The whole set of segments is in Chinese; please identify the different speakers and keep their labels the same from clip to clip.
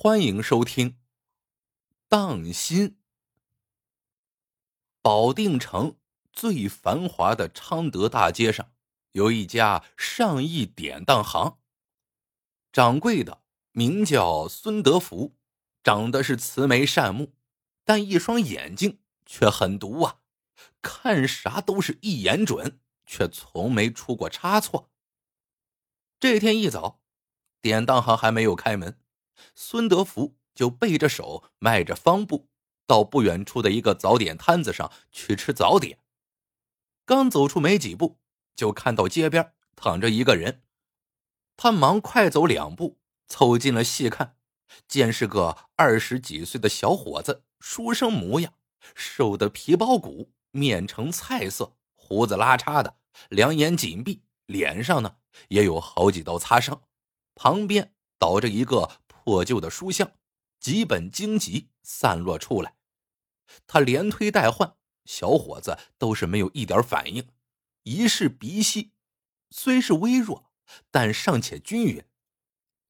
Speaker 1: 欢迎收听《当心》。保定城最繁华的昌德大街上，有一家上亿典当行。掌柜的名叫孙德福，长得是慈眉善目，但一双眼睛却很毒啊，看啥都是一眼准，却从没出过差错。这天一早，典当行还没有开门。孙德福就背着手，迈着方步，到不远处的一个早点摊子上去吃早点。刚走出没几步，就看到街边躺着一个人。他忙快走两步，凑近了细看，见是个二十几岁的小伙子，书生模样，瘦得皮包骨，面呈菜色，胡子拉碴的，两眼紧闭，脸上呢也有好几道擦伤，旁边倒着一个。破旧的书箱，几本经籍散落出来，他连推带换，小伙子都是没有一点反应。一试鼻息，虽是微弱，但尚且均匀。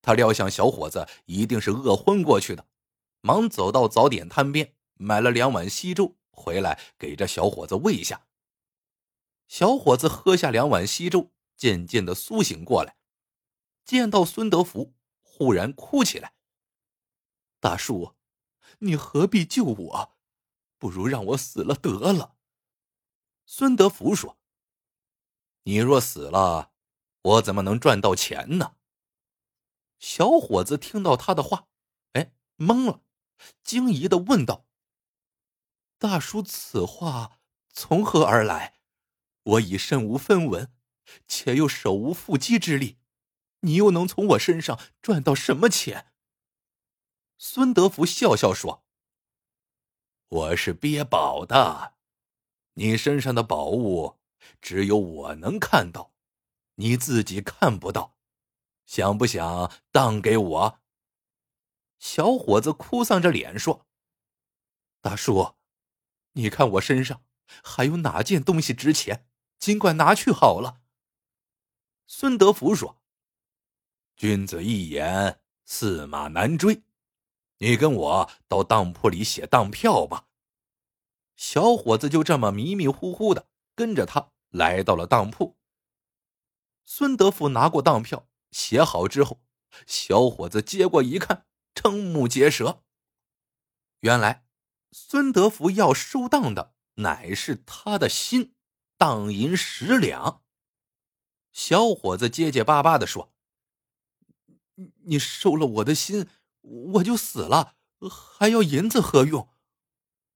Speaker 1: 他料想小伙子一定是饿昏过去的，忙走到早点摊边，买了两碗稀粥回来给这小伙子喂下。小伙子喝下两碗稀粥，渐渐的苏醒过来，见到孙德福。忽然哭起来。大叔，你何必救我？不如让我死了得了。孙德福说：“你若死了，我怎么能赚到钱呢？”小伙子听到他的话，哎，懵了，惊疑的问道：“大叔，此话从何而来？我已身无分文，且又手无缚鸡之力。”你又能从我身上赚到什么钱？孙德福笑笑说：“我是憋宝的，你身上的宝物只有我能看到，你自己看不到，想不想当给我？”小伙子哭丧着脸说：“大叔，你看我身上还有哪件东西值钱？尽管拿去好了。”孙德福说。君子一言，驷马难追。你跟我到当铺里写当票吧。小伙子就这么迷迷糊糊的跟着他来到了当铺。孙德福拿过当票，写好之后，小伙子接过一看，瞠目结舌。原来，孙德福要收当的乃是他的心，当银十两。小伙子结结巴巴的说。你收了我的心，我就死了，还要银子何用？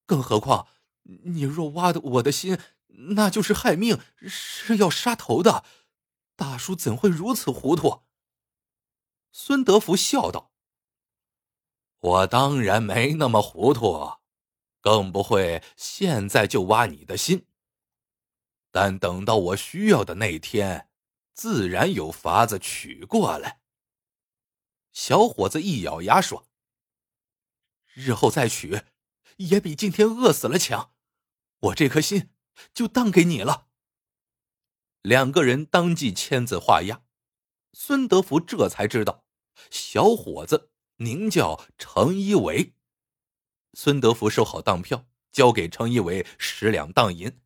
Speaker 1: 更何况，你若挖的我的心，那就是害命，是要杀头的。大叔怎会如此糊涂？孙德福笑道：“我当然没那么糊涂，更不会现在就挖你的心。但等到我需要的那天，自然有法子取过来。”小伙子一咬牙说：“日后再娶，也比今天饿死了强。我这颗心就当给你了。”两个人当即签字画押。孙德福这才知道，小伙子名叫程一伟。孙德福收好当票，交给程一伟十两当银。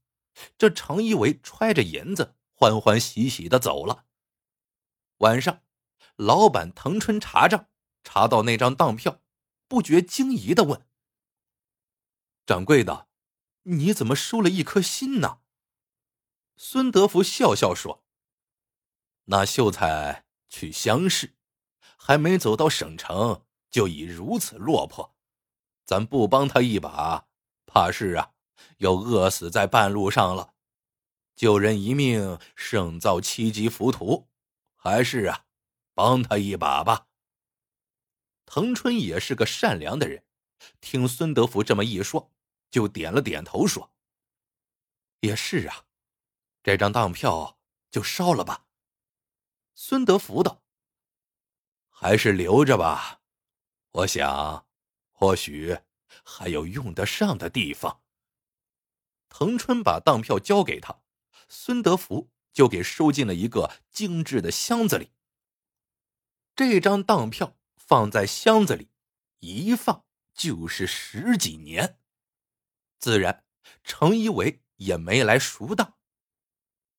Speaker 1: 这程一伟揣着银子，欢欢喜喜的走了。晚上。老板滕春查账，查到那张当票，不觉惊疑的问：“掌柜的，你怎么输了一颗心呢？”孙德福笑笑说：“那秀才去乡试，还没走到省城，就已如此落魄，咱不帮他一把，怕是啊，要饿死在半路上了。救人一命胜造七级浮屠，还是啊。”帮他一把吧。腾春也是个善良的人，听孙德福这么一说，就点了点头说：“也是啊，这张当票就烧了吧。”孙德福道：“还是留着吧，我想，或许还有用得上的地方。”腾春把当票交给他，孙德福就给收进了一个精致的箱子里。这张当票放在箱子里，一放就是十几年。自然，程一伟也没来赎当。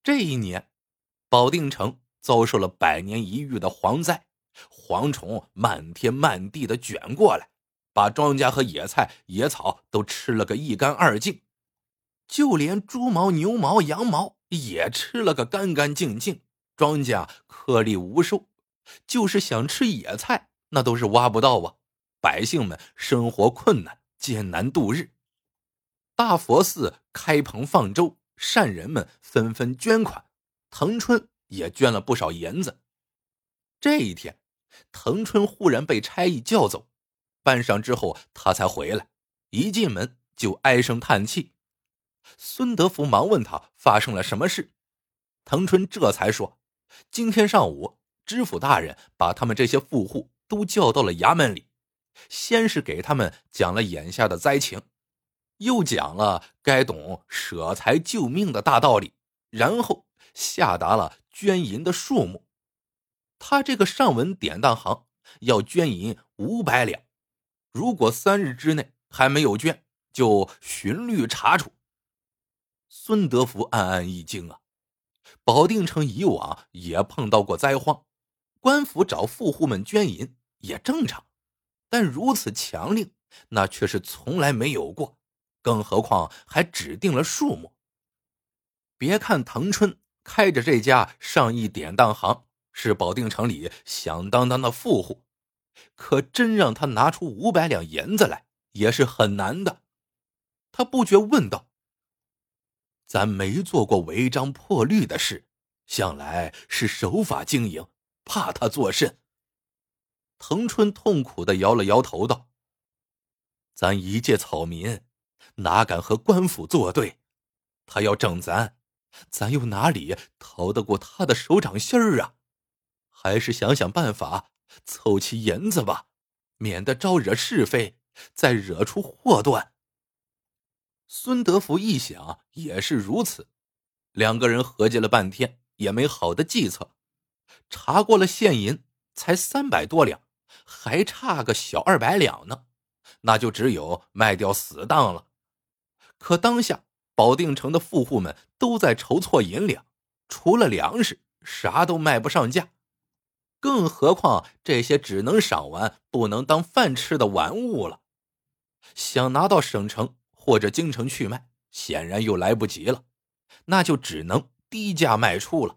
Speaker 1: 这一年，保定城遭受了百年一遇的蝗灾，蝗虫漫天漫地的卷过来，把庄稼和野菜、野草都吃了个一干二净，就连猪毛、牛毛、羊毛也吃了个干干净净，庄稼颗粒无收。就是想吃野菜，那都是挖不到啊！百姓们生活困难，艰难度日。大佛寺开棚放粥，善人们纷纷捐款，腾春也捐了不少银子。这一天，腾春忽然被差役叫走，半晌之后他才回来，一进门就唉声叹气。孙德福忙问他发生了什么事，腾春这才说：“今天上午，知府大人把他们这些富户都叫到了衙门里，先是给他们讲了眼下的灾情。”又讲了该懂舍财救命的大道理，然后下达了捐银的数目。他这个上文典当行要捐银五百两，如果三日之内还没有捐，就循律查处。孙德福暗暗一惊啊！保定城以往也碰到过灾荒，官府找富户们捐银也正常，但如此强令，那却是从来没有过。更何况还指定了数目。别看藤春开着这家上亿典当行，是保定城里响当当的富户，可真让他拿出五百两银子来，也是很难的。他不觉问道：“咱没做过违章破律的事，向来是守法经营，怕他作甚？”藤春痛苦的摇了摇头道：“咱一介草民。”哪敢和官府作对？他要整咱，咱又哪里逃得过他的手掌心儿啊？还是想想办法凑齐银子吧，免得招惹是非，再惹出祸端。孙德福一想也是如此，两个人合计了半天，也没好的计策。查过了现银，才三百多两，还差个小二百两呢，那就只有卖掉死当了。可当下保定城的富户们都在筹措银两，除了粮食，啥都卖不上价。更何况这些只能赏玩不能当饭吃的玩物了，想拿到省城或者京城去卖，显然又来不及了，那就只能低价卖出了。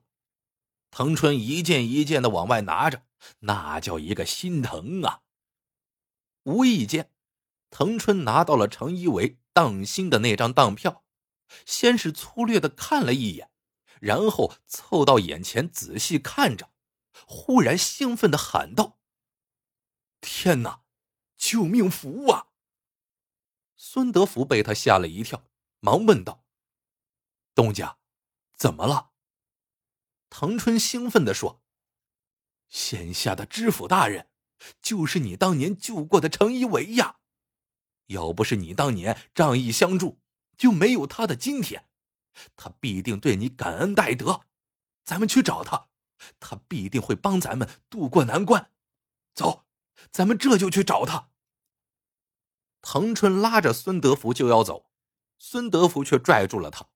Speaker 1: 藤春一件一件的往外拿着，那叫一个心疼啊！无意间，藤春拿到了程一伟。当心的那张当票，先是粗略的看了一眼，然后凑到眼前仔细看着，忽然兴奋的喊道：“天哪，救命符啊！”孙德福被他吓了一跳，忙问道：“东家，怎么了？”藤春兴奋的说：“现下的知府大人，就是你当年救过的程一伟呀！”要不是你当年仗义相助，就没有他的今天。他必定对你感恩戴德。咱们去找他，他必定会帮咱们渡过难关。走，咱们这就去找他。藤春拉着孙德福就要走，孙德福却拽住了他。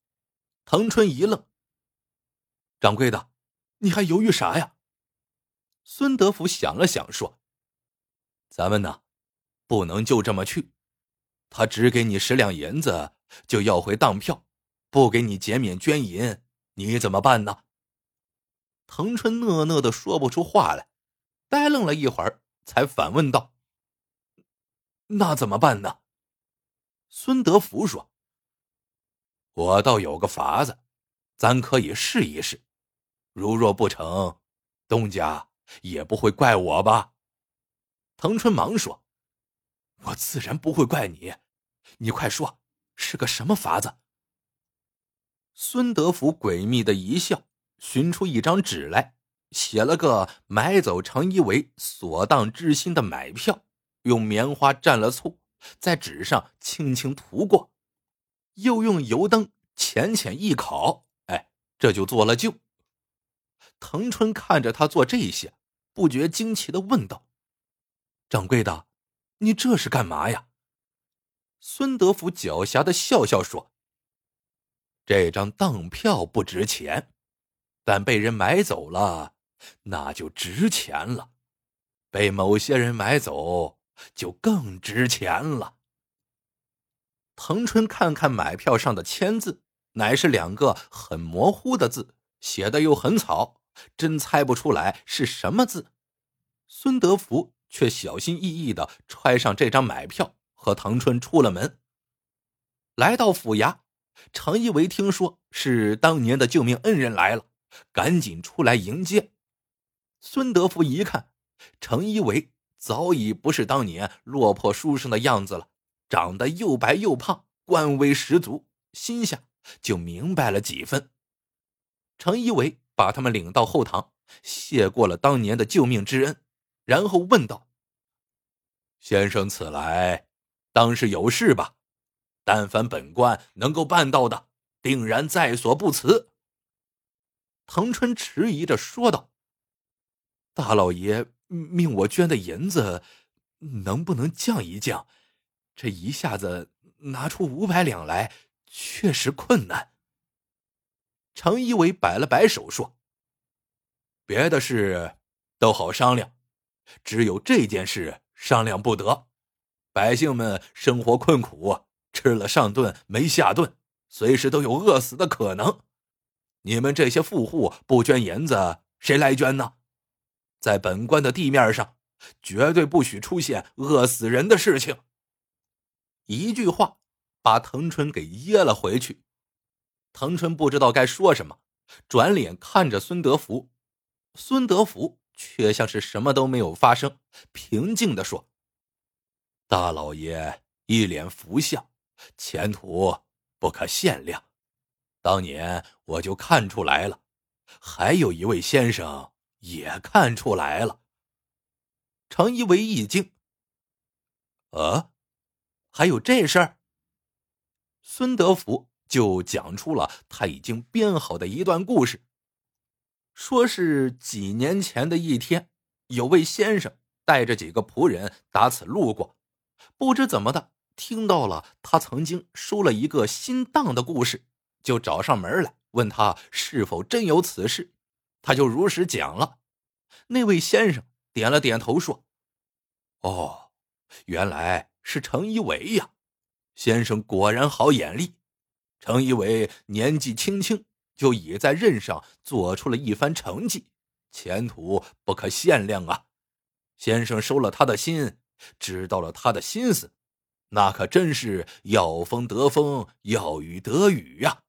Speaker 1: 藤春一愣：“掌柜的，你还犹豫啥呀？”孙德福想了想说：“咱们呢，不能就这么去。”他只给你十两银子，就要回当票，不给你减免捐银，你怎么办呢？藤春讷讷的说不出话来，呆愣了一会儿，才反问道：“那怎么办呢？”孙德福说：“我倒有个法子，咱可以试一试。如若不成，东家也不会怪我吧？”腾春忙说：“我自然不会怪你。”你快说，是个什么法子？孙德福诡秘的一笑，寻出一张纸来，写了个买走程一为所当之心的买票，用棉花蘸了醋，在纸上轻轻涂过，又用油灯浅浅一烤，哎，这就做了旧。藤春看着他做这些，不觉惊奇的问道：“掌柜的，你这是干嘛呀？”孙德福狡黠的笑笑说：“这张当票不值钱，但被人买走了，那就值钱了。被某些人买走，就更值钱了。”腾春看看买票上的签字，乃是两个很模糊的字，写的又很草，真猜不出来是什么字。孙德福却小心翼翼的揣上这张买票，和唐春出了门。来到府衙，程一维听说是当年的救命恩人来了，赶紧出来迎接。孙德福一看，程一维早已不是当年落魄书生的样子了。长得又白又胖，官威十足，心下就明白了几分。程一伟把他们领到后堂，谢过了当年的救命之恩，然后问道：“先生此来，当是有事吧？但凡本官能够办到的，定然在所不辞。”滕春迟疑着说道：“大老爷命我捐的银子，能不能降一降？”这一下子拿出五百两来，确实困难。程一伟摆了摆手说：“别的事都好商量，只有这件事商量不得。百姓们生活困苦，吃了上顿没下顿，随时都有饿死的可能。你们这些富户不捐银子，谁来捐呢？在本官的地面上，绝对不许出现饿死人的事情。”一句话，把滕春给噎了回去。滕春不知道该说什么，转脸看着孙德福，孙德福却像是什么都没有发生，平静的说：“大老爷一脸福相，前途不可限量。当年我就看出来了，还有一位先生也看出来了。”程一为一惊：“啊？”还有这事儿，孙德福就讲出了他已经编好的一段故事。说是几年前的一天，有位先生带着几个仆人打此路过，不知怎么的听到了他曾经收了一个新当的故事，就找上门来问他是否真有此事，他就如实讲了。那位先生点了点头说：“哦，原来。”是程一伟呀，先生果然好眼力。程一伟年纪轻轻就已在任上做出了一番成绩，前途不可限量啊！先生收了他的心，知道了他的心思，那可真是要风得风，要雨得雨呀。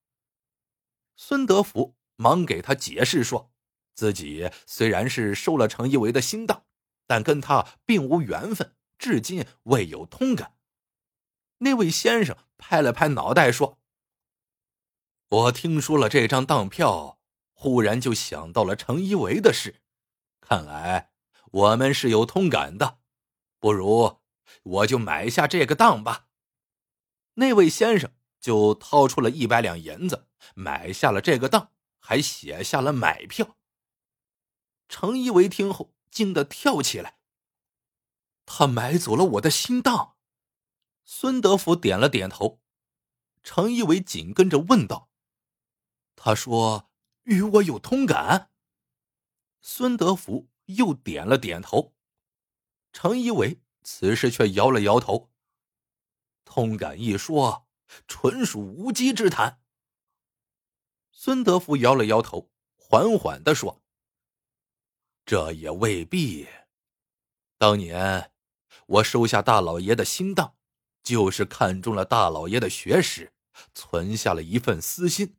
Speaker 1: 孙德福忙给他解释说，自己虽然是收了程一伟的心当，但跟他并无缘分。至今未有通感。那位先生拍了拍脑袋说：“我听说了这张当票，忽然就想到了程一维的事。看来我们是有通感的，不如我就买下这个当吧。”那位先生就掏出了一百两银子，买下了这个当，还写下了买票。程一维听后惊得跳起来。他买走了我的心当，孙德福点了点头，程一伟紧跟着问道：“他说与我有通感。”孙德福又点了点头，程一伟此时却摇了摇头：“通感一说，纯属无稽之谈。”孙德福摇了摇头，缓缓的说：“这也未必，当年。”我收下大老爷的心当，就是看中了大老爷的学识，存下了一份私心，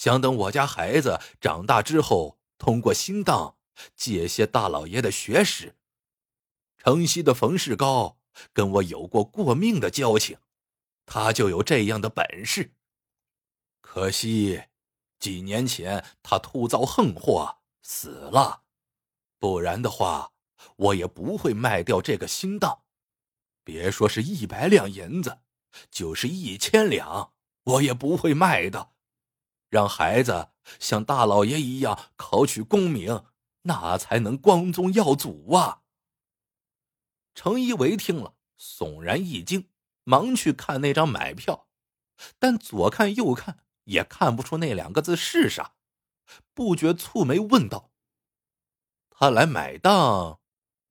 Speaker 1: 想等我家孩子长大之后，通过心当借些大老爷的学识。城西的冯世高跟我有过过命的交情，他就有这样的本事。可惜几年前他突遭横祸死了，不然的话。我也不会卖掉这个心当，别说是一百两银子，就是一千两，我也不会卖的。让孩子像大老爷一样考取功名，那才能光宗耀祖啊！程一维听了，悚然一惊，忙去看那张买票，但左看右看也看不出那两个字是啥，不觉蹙眉问道：“他来买当，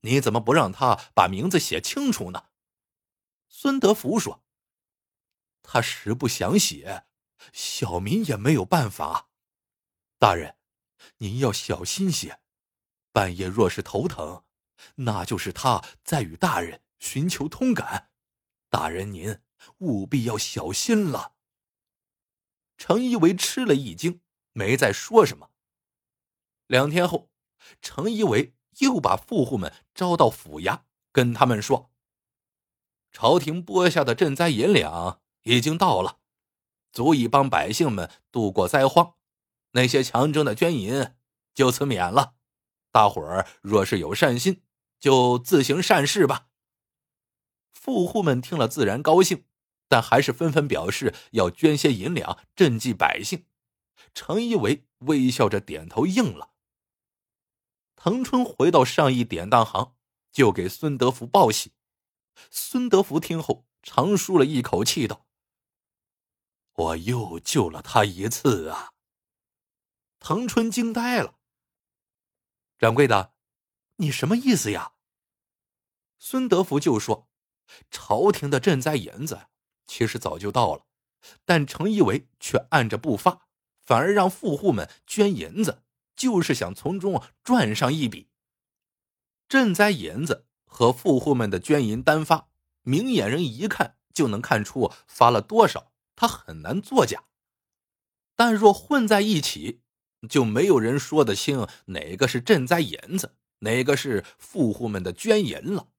Speaker 1: 你怎么不让他把名字写清楚呢？”孙德福说：“他实不想写，小民也没有办法。大人，您要小心些，半夜若是头疼。”那就是他在与大人寻求通感，大人您务必要小心了。程一伟吃了一惊，没再说什么。两天后，程一伟又把富户们招到府衙，跟他们说：“朝廷拨下的赈灾银两已经到了，足以帮百姓们度过灾荒，那些强征的捐银就此免了。大伙儿若是有善心。”就自行善事吧。富户们听了自然高兴，但还是纷纷表示要捐些银两赈济百姓。程一伟微笑着点头应了。腾春回到上义典当行，就给孙德福报喜。孙德福听后长舒了一口气，道：“我又救了他一次啊！”腾春惊呆了。掌柜的。你什么意思呀？孙德福就说：“朝廷的赈灾银子其实早就到了，但程一伟却按着不发，反而让富户们捐银子，就是想从中赚上一笔。赈灾银子和富户们的捐银单发，明眼人一看就能看出发了多少，他很难作假。但若混在一起，就没有人说得清哪个是赈灾银子。”哪个是富户们的捐银了？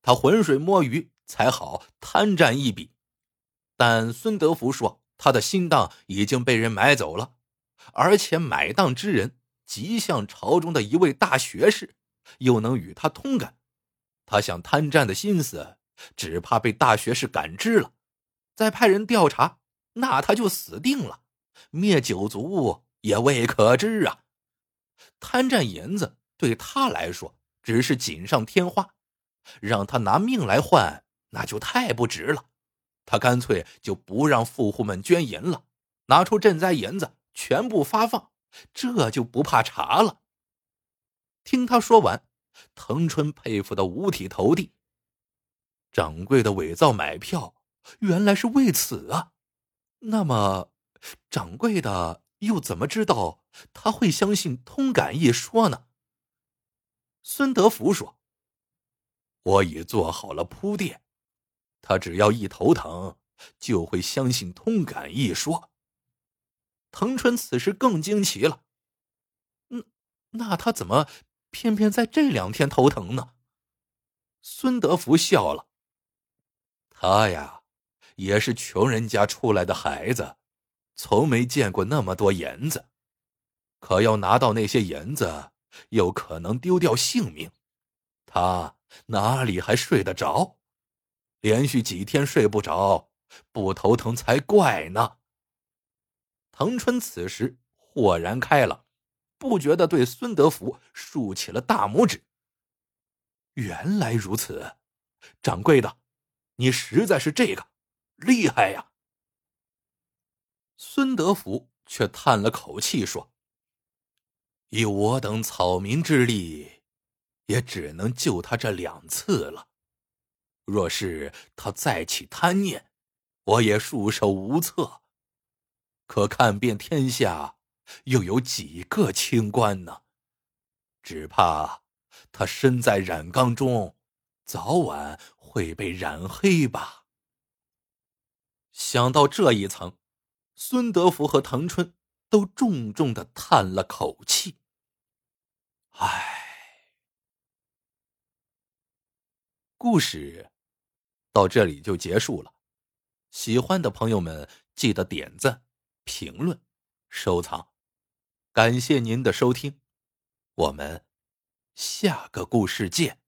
Speaker 1: 他浑水摸鱼才好贪占一笔。但孙德福说，他的心当已经被人买走了，而且买当之人极像朝中的一位大学士，又能与他通感。他想贪占的心思，只怕被大学士感知了，再派人调查，那他就死定了，灭九族也未可知啊！贪占银子。对他来说只是锦上添花，让他拿命来换，那就太不值了。他干脆就不让富户们捐银了，拿出赈灾银子全部发放，这就不怕查了。听他说完，腾春佩服的五体投地。掌柜的伪造买票，原来是为此啊！那么，掌柜的又怎么知道他会相信通感一说呢？孙德福说：“我已做好了铺垫，他只要一头疼，就会相信通感一说。”腾春此时更惊奇了：“嗯，那他怎么偏偏在这两天头疼呢？”孙德福笑了：“他呀，也是穷人家出来的孩子，从没见过那么多银子，可要拿到那些银子。”又可能丢掉性命，他哪里还睡得着？连续几天睡不着，不头疼才怪呢。腾春此时豁然开朗，不觉得对孙德福竖起了大拇指。原来如此，掌柜的，你实在是这个厉害呀！孙德福却叹了口气说。以我等草民之力，也只能救他这两次了。若是他再起贪念，我也束手无策。可看遍天下，又有几个清官呢？只怕他身在染缸中，早晚会被染黑吧。想到这一层，孙德福和腾春都重重的叹了口气。唉，故事到这里就结束了。喜欢的朋友们记得点赞、评论、收藏，感谢您的收听，我们下个故事见。